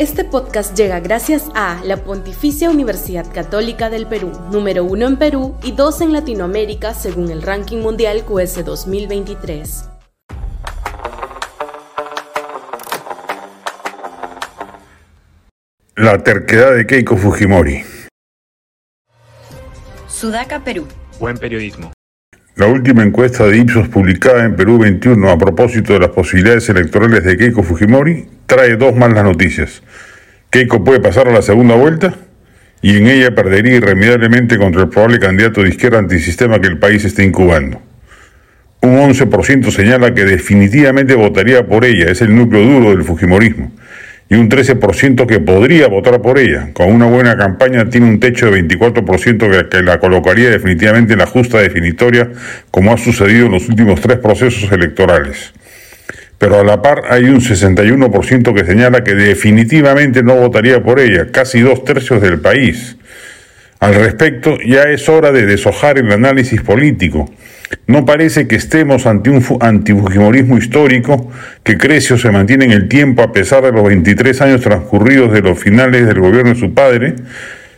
Este podcast llega gracias a la Pontificia Universidad Católica del Perú, número uno en Perú y dos en Latinoamérica según el ranking mundial QS 2023. La terquedad de Keiko Fujimori. Sudaca, Perú. Buen periodismo. La última encuesta de Ipsos publicada en Perú 21 a propósito de las posibilidades electorales de Keiko Fujimori trae dos malas noticias. Keiko puede pasar a la segunda vuelta y en ella perdería irremediablemente contra el probable candidato de izquierda antisistema que el país está incubando. Un 11% señala que definitivamente votaría por ella, es el núcleo duro del Fujimorismo, y un 13% que podría votar por ella. Con una buena campaña tiene un techo de 24% que la colocaría definitivamente en la justa definitoria, como ha sucedido en los últimos tres procesos electorales pero a la par hay un 61% que señala que definitivamente no votaría por ella, casi dos tercios del país. Al respecto, ya es hora de deshojar el análisis político. No parece que estemos ante un antifujimorismo histórico que crece o se mantiene en el tiempo a pesar de los 23 años transcurridos de los finales del gobierno de su padre,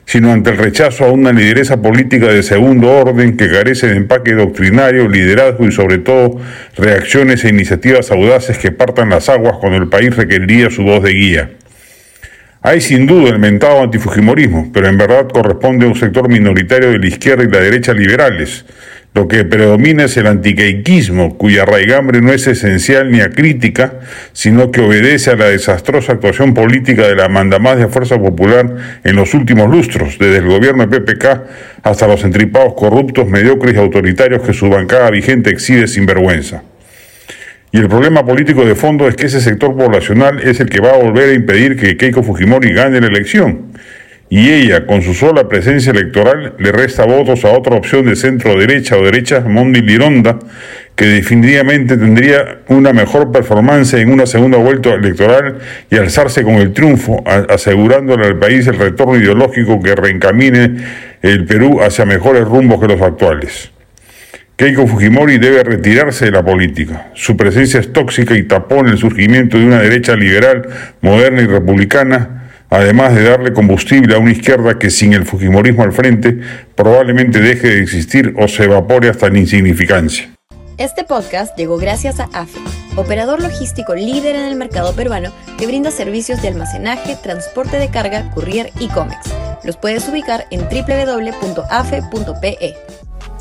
sino ante el rechazo a una lideresa política de segundo orden que carece de empaque doctrinario, liderazgo y sobre todo reacciones e iniciativas audaces que partan las aguas cuando el país requeriría su voz de guía. Hay sin duda el mentado antifujimorismo, pero en verdad corresponde a un sector minoritario de la izquierda y la derecha liberales, lo que predomina es el antiqueiquismo, cuya raigambre no es esencial ni acrítica, sino que obedece a la desastrosa actuación política de la mandamás de Fuerza Popular en los últimos lustros, desde el gobierno de PPK hasta los entripados corruptos, mediocres y autoritarios que su bancada vigente exhibe sin vergüenza. Y el problema político de fondo es que ese sector poblacional es el que va a volver a impedir que Keiko Fujimori gane la elección y ella, con su sola presencia electoral, le resta votos a otra opción de centro derecha o derecha, Mondi Lironda, que definitivamente tendría una mejor performance en una segunda vuelta electoral y alzarse con el triunfo, asegurándole al país el retorno ideológico que reencamine el Perú hacia mejores rumbos que los actuales. Keiko Fujimori debe retirarse de la política. Su presencia es tóxica y tapona el surgimiento de una derecha liberal, moderna y republicana, además de darle combustible a una izquierda que sin el Fujimorismo al frente probablemente deje de existir o se evapore hasta la insignificancia. Este podcast llegó gracias a AFE, operador logístico líder en el mercado peruano que brinda servicios de almacenaje, transporte de carga, courier y cómics. Los puedes ubicar en www.afe.pe.